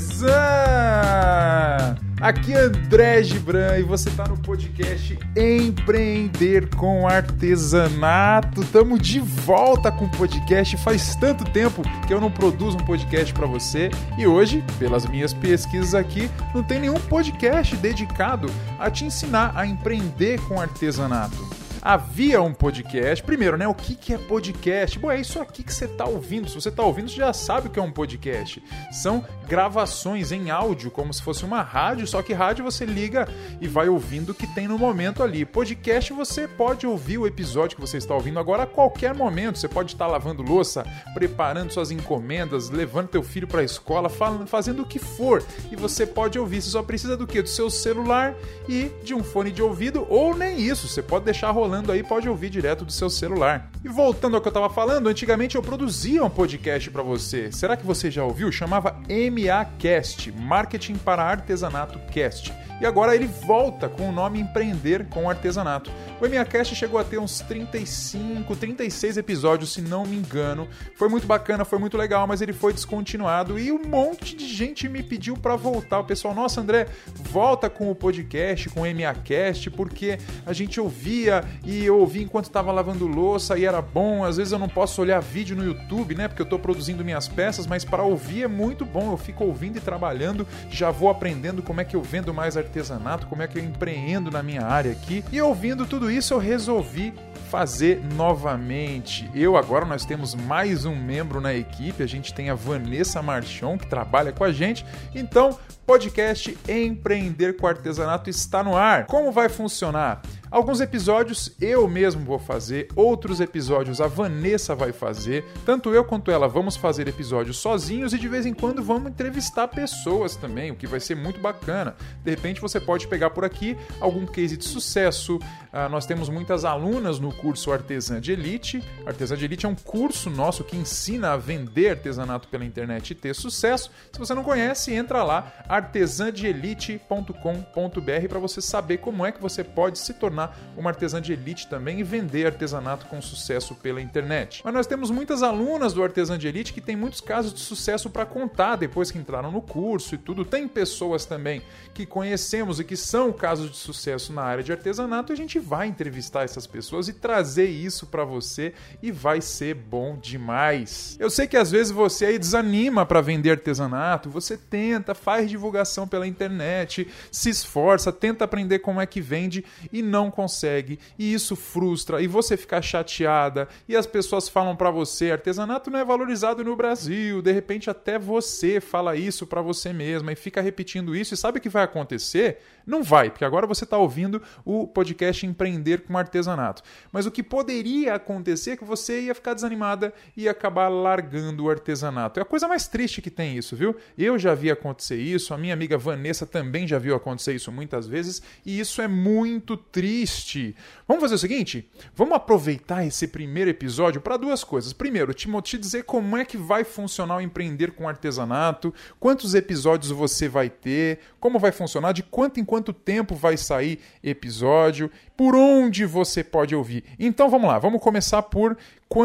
beleza? Aqui é André Gibran e você está no podcast Empreender com Artesanato. Tamo de volta com o podcast. Faz tanto tempo que eu não produzo um podcast para você e hoje, pelas minhas pesquisas aqui, não tem nenhum podcast dedicado a te ensinar a empreender com artesanato havia um podcast. Primeiro, né? O que, que é podcast? Bom, é isso aqui que você está ouvindo. Se você está ouvindo, você já sabe o que é um podcast. São gravações em áudio, como se fosse uma rádio, só que rádio você liga e vai ouvindo o que tem no momento ali. Podcast você pode ouvir o episódio que você está ouvindo agora a qualquer momento. Você pode estar lavando louça, preparando suas encomendas, levando teu filho para a escola, fazendo o que for. E você pode ouvir. Você só precisa do quê? Do seu celular e de um fone de ouvido, ou nem isso. Você pode deixar rolando rolando aí, pode ouvir direto do seu celular. E voltando ao que eu estava falando, antigamente eu produzia um podcast para você. Será que você já ouviu? Chamava MAcast, Marketing para Artesanato Cast. E agora ele volta com o nome Empreender com Artesanato. O MAcast chegou a ter uns 35, 36 episódios, se não me engano. Foi muito bacana, foi muito legal, mas ele foi descontinuado e um monte de gente me pediu para voltar. O pessoal, nossa, André, volta com o podcast, com o MAcast, porque a gente ouvia e eu ouvi enquanto estava lavando louça e era bom. Às vezes eu não posso olhar vídeo no YouTube, né? Porque eu estou produzindo minhas peças, mas para ouvir é muito bom. Eu fico ouvindo e trabalhando, já vou aprendendo como é que eu vendo mais artesanato, como é que eu empreendo na minha área aqui. E ouvindo tudo isso, eu resolvi fazer novamente. Eu agora nós temos mais um membro na equipe, a gente tem a Vanessa Marchon que trabalha com a gente. Então, podcast Empreender com Artesanato está no ar. Como vai funcionar? Alguns episódios eu mesmo vou fazer, outros episódios a Vanessa vai fazer. Tanto eu quanto ela vamos fazer episódios sozinhos e de vez em quando vamos entrevistar pessoas também, o que vai ser muito bacana. De repente você pode pegar por aqui algum case de sucesso. Ah, nós temos muitas alunas no curso Artesã de Elite. Artesã de Elite é um curso nosso que ensina a vender artesanato pela internet e ter sucesso. Se você não conhece, entra lá artesãdeelite.com.br para você saber como é que você pode se tornar tornar uma artesã de elite também e vender artesanato com sucesso pela internet. Mas nós temos muitas alunas do Artesã de Elite que têm muitos casos de sucesso para contar depois que entraram no curso e tudo. Tem pessoas também que conhecemos e que são casos de sucesso na área de artesanato e a gente vai entrevistar essas pessoas e trazer isso para você e vai ser bom demais. Eu sei que às vezes você aí desanima para vender artesanato, você tenta, faz divulgação pela internet, se esforça, tenta aprender como é que vende e não consegue, e isso frustra, e você fica chateada, e as pessoas falam para você, artesanato não é valorizado no Brasil, de repente até você fala isso para você mesma e fica repetindo isso, e sabe o que vai acontecer? Não vai, porque agora você está ouvindo o podcast Empreender com Artesanato. Mas o que poderia acontecer é que você ia ficar desanimada e acabar largando o artesanato. É a coisa mais triste que tem isso, viu? Eu já vi acontecer isso, a minha amiga Vanessa também já viu acontecer isso muitas vezes, e isso é muito triste. Vamos fazer o seguinte? Vamos aproveitar esse primeiro episódio para duas coisas. Primeiro, te, te dizer como é que vai funcionar o empreender com artesanato, quantos episódios você vai ter, como vai funcionar, de quanto em quanto tempo vai sair episódio, por onde você pode ouvir. Então vamos lá, vamos começar por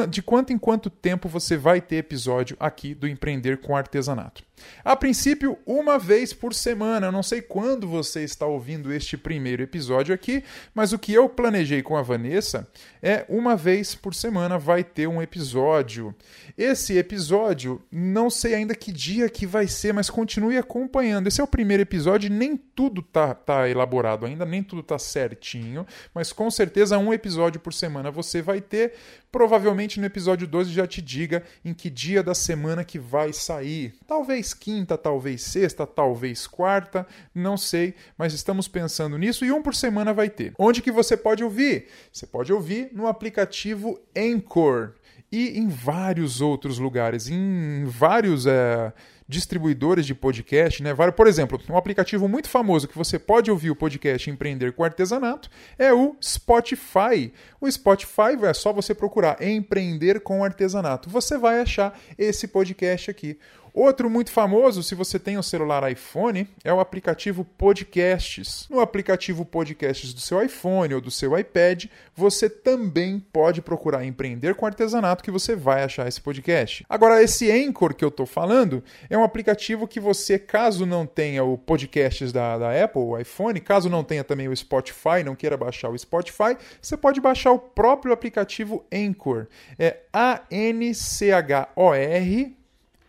de quanto em quanto tempo você vai ter episódio aqui do Empreender com Artesanato. A princípio, uma vez por semana. Eu não sei quando você está ouvindo este primeiro episódio aqui, mas o que eu planejei com a Vanessa é uma vez por semana vai ter um episódio. Esse episódio, não sei ainda que dia que vai ser, mas continue acompanhando. Esse é o primeiro episódio, nem tudo tá, tá elaborado ainda, nem tudo tá certinho, mas com certeza um episódio por semana você vai ter. Provavelmente no episódio 12 já te diga em que dia da semana que vai sair. Talvez quinta, talvez sexta, talvez quarta, não sei, mas estamos pensando nisso e um por semana vai ter. Onde que você pode ouvir? Você pode ouvir no aplicativo Anchor e em vários outros lugares, em vários. É distribuidores de podcast, né? Por exemplo, um aplicativo muito famoso que você pode ouvir o podcast Empreender com Artesanato é o Spotify. O Spotify é só você procurar Empreender com Artesanato. Você vai achar esse podcast aqui. Outro muito famoso, se você tem um celular iPhone, é o aplicativo Podcasts. No aplicativo Podcasts do seu iPhone ou do seu iPad, você também pode procurar empreender com artesanato que você vai achar esse podcast. Agora, esse Anchor que eu estou falando é um aplicativo que você, caso não tenha o Podcasts da, da Apple, o iPhone, caso não tenha também o Spotify, não queira baixar o Spotify, você pode baixar o próprio aplicativo Anchor. É A-N-C-H-O-R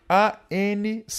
a-N-C-H-O-R,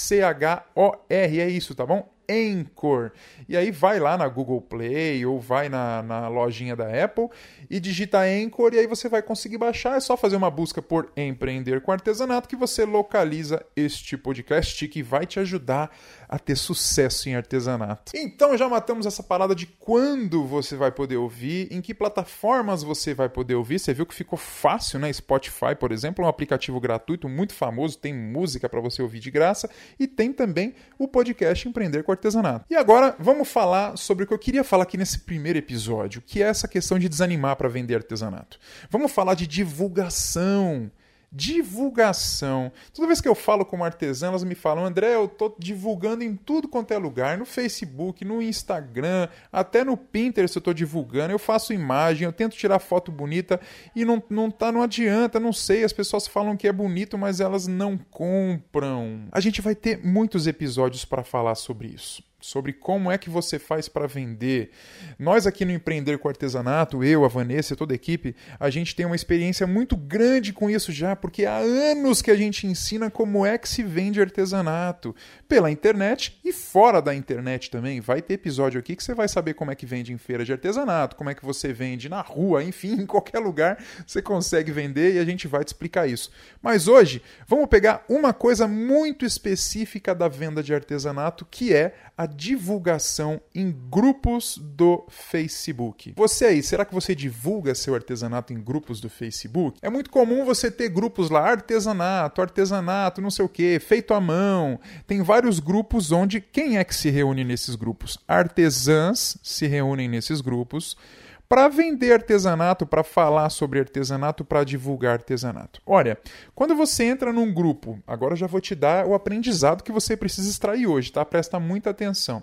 é isso, tá bom? Anchor. E aí vai lá na Google Play ou vai na, na lojinha da Apple e digita Anchor e aí você vai conseguir baixar. É só fazer uma busca por Empreender com Artesanato que você localiza este podcast que vai te ajudar a ter sucesso em artesanato. Então já matamos essa parada de quando você vai poder ouvir, em que plataformas você vai poder ouvir. Você viu que ficou fácil, né? Spotify, por exemplo, é um aplicativo gratuito muito famoso, tem música para você ouvir de graça e tem também o podcast Empreender com Artesanato. E agora vamos falar sobre o que eu queria falar aqui nesse primeiro episódio, que é essa questão de desanimar para vender artesanato. Vamos falar de divulgação divulgação. Toda vez que eu falo com artesã, elas me falam, André, eu tô divulgando em tudo quanto é lugar, no Facebook, no Instagram, até no Pinterest eu tô divulgando, eu faço imagem, eu tento tirar foto bonita e não, não, tá, não adianta, não sei, as pessoas falam que é bonito, mas elas não compram. A gente vai ter muitos episódios para falar sobre isso sobre como é que você faz para vender. Nós aqui no Empreender com Artesanato, eu, a Vanessa, toda a equipe, a gente tem uma experiência muito grande com isso já, porque há anos que a gente ensina como é que se vende artesanato pela internet e fora da internet também. Vai ter episódio aqui que você vai saber como é que vende em feira de artesanato, como é que você vende na rua, enfim, em qualquer lugar você consegue vender e a gente vai te explicar isso. Mas hoje, vamos pegar uma coisa muito específica da venda de artesanato, que é a divulgação em grupos do Facebook. Você aí, será que você divulga seu artesanato em grupos do Facebook? É muito comum você ter grupos lá, artesanato, artesanato, não sei o que, feito à mão. Tem vários grupos onde quem é que se reúne nesses grupos? Artesãs se reúnem nesses grupos para vender artesanato, para falar sobre artesanato, para divulgar artesanato. Olha, quando você entra num grupo, agora já vou te dar o aprendizado que você precisa extrair hoje, tá? Presta muita atenção.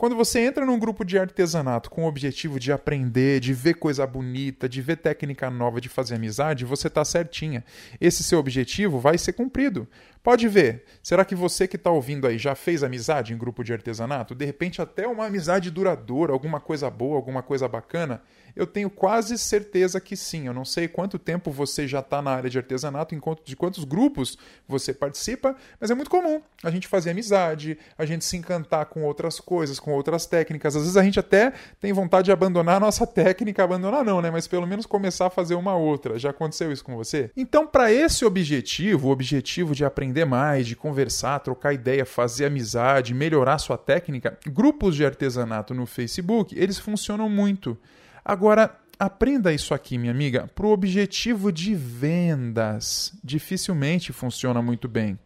Quando você entra num grupo de artesanato com o objetivo de aprender, de ver coisa bonita, de ver técnica nova, de fazer amizade, você está certinha. Esse seu objetivo vai ser cumprido. Pode ver. Será que você que está ouvindo aí já fez amizade em grupo de artesanato? De repente, até uma amizade duradoura, alguma coisa boa, alguma coisa bacana? Eu tenho quase certeza que sim. Eu não sei quanto tempo você já está na área de artesanato, de quantos grupos você participa, mas é muito comum a gente fazer amizade, a gente se encantar com outras coisas, com outras técnicas. Às vezes a gente até tem vontade de abandonar a nossa técnica, abandonar não, né? Mas pelo menos começar a fazer uma outra. Já aconteceu isso com você? Então, para esse objetivo, o objetivo de aprender aprender mais, de conversar, trocar ideia, fazer amizade, melhorar sua técnica, grupos de artesanato no Facebook, eles funcionam muito. Agora, aprenda isso aqui, minha amiga, para o objetivo de vendas. Dificilmente funciona muito bem.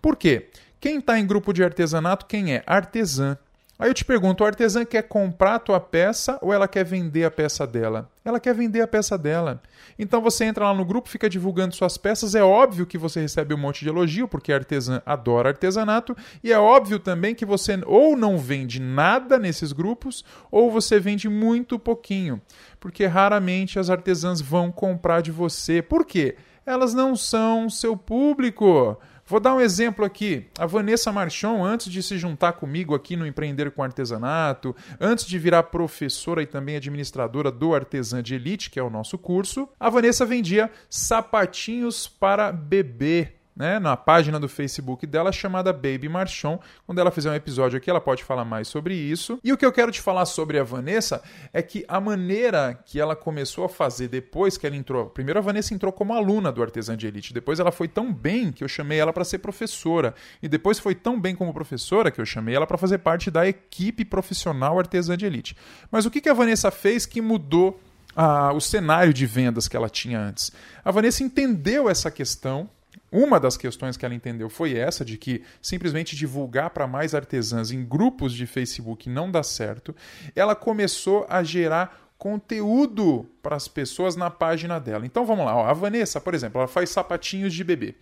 Por quê? Quem está em grupo de artesanato, quem é? Artesã. Aí eu te pergunto, o artesã quer comprar a tua peça ou ela quer vender a peça dela? Ela quer vender a peça dela. Então você entra lá no grupo, fica divulgando suas peças. É óbvio que você recebe um monte de elogio, porque a artesã adora artesanato. E é óbvio também que você ou não vende nada nesses grupos, ou você vende muito pouquinho. Porque raramente as artesãs vão comprar de você. Por quê? Elas não são seu público. Vou dar um exemplo aqui. A Vanessa Marchon, antes de se juntar comigo aqui no Empreender com Artesanato, antes de virar professora e também administradora do Artesã de Elite, que é o nosso curso, a Vanessa vendia sapatinhos para bebê né, na página do Facebook dela chamada Baby Marchon. Quando ela fizer um episódio aqui, ela pode falar mais sobre isso. E o que eu quero te falar sobre a Vanessa é que a maneira que ela começou a fazer depois que ela entrou. Primeiro, a Vanessa entrou como aluna do Artesã de Elite. Depois, ela foi tão bem que eu chamei ela para ser professora. E depois, foi tão bem como professora que eu chamei ela para fazer parte da equipe profissional Artesã de Elite. Mas o que, que a Vanessa fez que mudou ah, o cenário de vendas que ela tinha antes? A Vanessa entendeu essa questão uma das questões que ela entendeu foi essa, de que simplesmente divulgar para mais artesãs em grupos de Facebook não dá certo. Ela começou a gerar conteúdo para as pessoas na página dela. Então vamos lá, ó, a Vanessa, por exemplo, ela faz sapatinhos de bebê.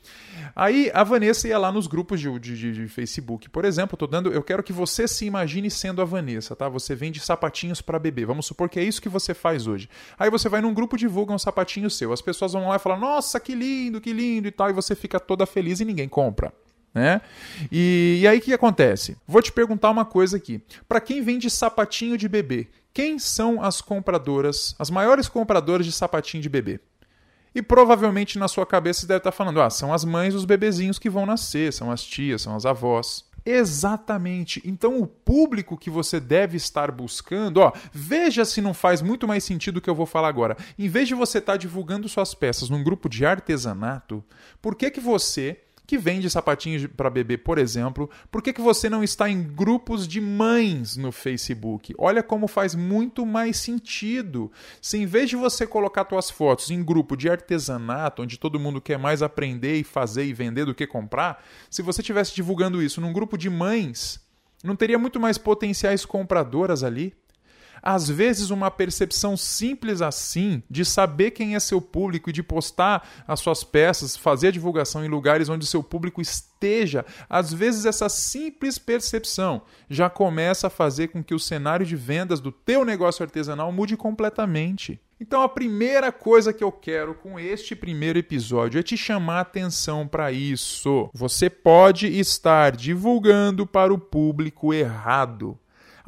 Aí a Vanessa ia lá nos grupos de, de, de Facebook, por exemplo, tô dando, eu quero que você se imagine sendo a Vanessa, tá? Você vende sapatinhos para bebê. Vamos supor que é isso que você faz hoje. Aí você vai num grupo divulga um sapatinho seu. As pessoas vão lá e falam: "Nossa, que lindo, que lindo" e tal, e você fica toda feliz e ninguém compra. Né? E, e aí o que acontece? Vou te perguntar uma coisa aqui. Para quem vende sapatinho de bebê, quem são as compradoras, as maiores compradoras de sapatinho de bebê? E provavelmente na sua cabeça você deve estar falando: ah, são as mães dos bebezinhos que vão nascer, são as tias, são as avós. Exatamente. Então o público que você deve estar buscando, ó, veja se não faz muito mais sentido o que eu vou falar agora. Em vez de você estar divulgando suas peças num grupo de artesanato, por que que você que vende sapatinhos para bebê, por exemplo, por que, que você não está em grupos de mães no Facebook? Olha como faz muito mais sentido. Se em vez de você colocar suas fotos em grupo de artesanato, onde todo mundo quer mais aprender e fazer e vender do que comprar, se você estivesse divulgando isso num grupo de mães, não teria muito mais potenciais compradoras ali? Às vezes, uma percepção simples assim, de saber quem é seu público e de postar as suas peças, fazer a divulgação em lugares onde seu público esteja, às vezes essa simples percepção já começa a fazer com que o cenário de vendas do teu negócio artesanal mude completamente. Então a primeira coisa que eu quero com este primeiro episódio é te chamar atenção para isso. Você pode estar divulgando para o público errado.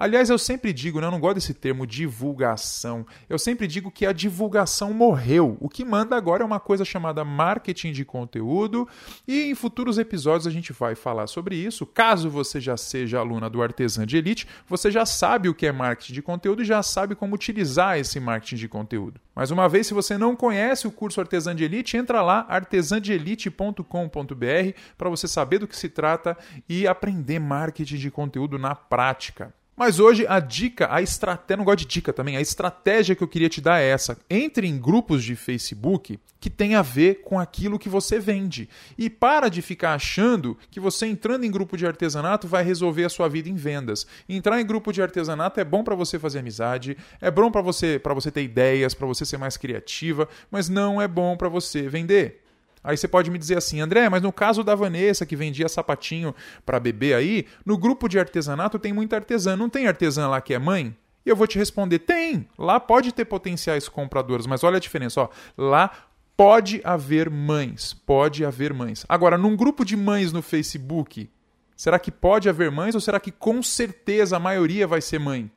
Aliás, eu sempre digo, né, eu não gosto desse termo divulgação. Eu sempre digo que a divulgação morreu. O que manda agora é uma coisa chamada marketing de conteúdo, e em futuros episódios a gente vai falar sobre isso. Caso você já seja aluna do Artesã de Elite, você já sabe o que é marketing de conteúdo e já sabe como utilizar esse marketing de conteúdo. Mais uma vez, se você não conhece o curso Artesã de Elite, entra lá artesandeelite.com.br para você saber do que se trata e aprender marketing de conteúdo na prática. Mas hoje a dica, a estratégia, não gosto de dica também, a estratégia que eu queria te dar é essa. Entre em grupos de Facebook que tem a ver com aquilo que você vende. E para de ficar achando que você entrando em grupo de artesanato vai resolver a sua vida em vendas. Entrar em grupo de artesanato é bom para você fazer amizade, é bom para você, para você ter ideias, para você ser mais criativa, mas não é bom para você vender. Aí você pode me dizer assim, André, mas no caso da Vanessa que vendia sapatinho para bebê aí, no grupo de artesanato tem muita artesã. Não tem artesã lá que é mãe? E eu vou te responder: tem. Lá pode ter potenciais compradores, mas olha a diferença, ó. Lá pode haver mães, pode haver mães. Agora, num grupo de mães no Facebook, será que pode haver mães ou será que com certeza a maioria vai ser mãe?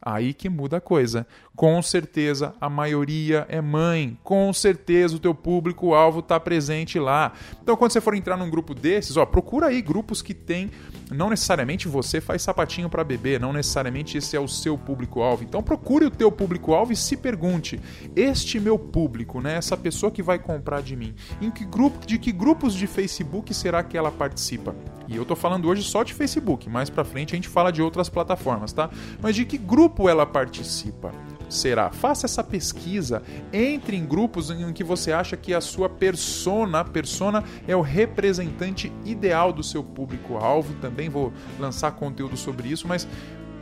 Aí que muda a coisa. Com certeza a maioria é mãe. Com certeza o teu público-alvo está presente lá. Então, quando você for entrar num grupo desses, ó, procura aí grupos que tem. Não necessariamente você faz sapatinho para bebê, não necessariamente esse é o seu público-alvo. Então, procure o teu público-alvo e se pergunte: este meu público, né, essa pessoa que vai comprar de mim, em que grupo, de que grupos de Facebook será que ela participa? E eu tô falando hoje só de Facebook, mais para frente a gente fala de outras plataformas, tá? Mas de que grupo ela participa? será? Faça essa pesquisa, entre em grupos em que você acha que a sua persona, persona é o representante ideal do seu público-alvo. Também vou lançar conteúdo sobre isso, mas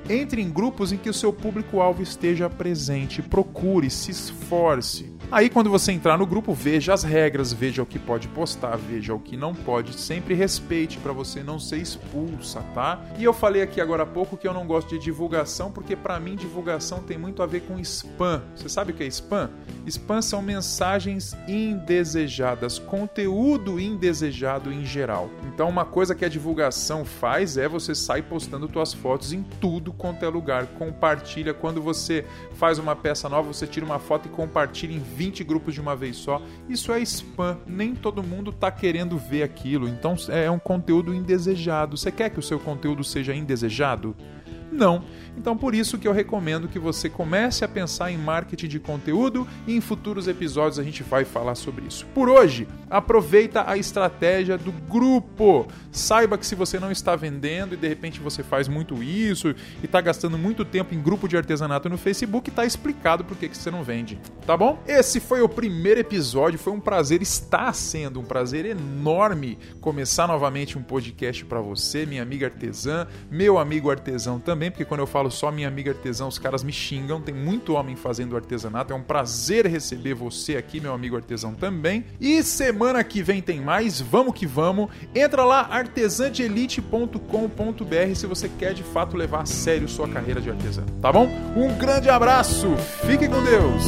entre em grupos em que o seu público-alvo esteja presente, procure, se esforce. Aí, quando você entrar no grupo, veja as regras, veja o que pode postar, veja o que não pode. Sempre respeite para você não ser expulsa, tá? E eu falei aqui agora há pouco que eu não gosto de divulgação, porque para mim divulgação tem muito a ver com spam. Você sabe o que é spam? Spam são mensagens indesejadas, conteúdo indesejado em geral. Então, uma coisa que a divulgação faz é você sair postando suas fotos em tudo quanto é lugar. Compartilha quando você faz uma peça nova, você tira uma foto e compartilha em 20 grupos de uma vez só. Isso é spam. Nem todo mundo está querendo ver aquilo. Então é um conteúdo indesejado. Você quer que o seu conteúdo seja indesejado? Não. Então por isso que eu recomendo que você comece a pensar em marketing de conteúdo e em futuros episódios a gente vai falar sobre isso. Por hoje, aproveita a estratégia do grupo. Saiba que se você não está vendendo e de repente você faz muito isso e está gastando muito tempo em grupo de artesanato no Facebook, está explicado por que você não vende. Tá bom? Esse foi o primeiro episódio, foi um prazer, está sendo um prazer enorme começar novamente um podcast para você, minha amiga artesã, meu amigo artesão também também, porque quando eu falo só minha amiga artesã, os caras me xingam. Tem muito homem fazendo artesanato. É um prazer receber você aqui, meu amigo artesão também. E semana que vem tem mais. Vamos que vamos. Entra lá artesandeelite.com.br se você quer de fato levar a sério sua carreira de artesã, tá bom? Um grande abraço. Fique com Deus.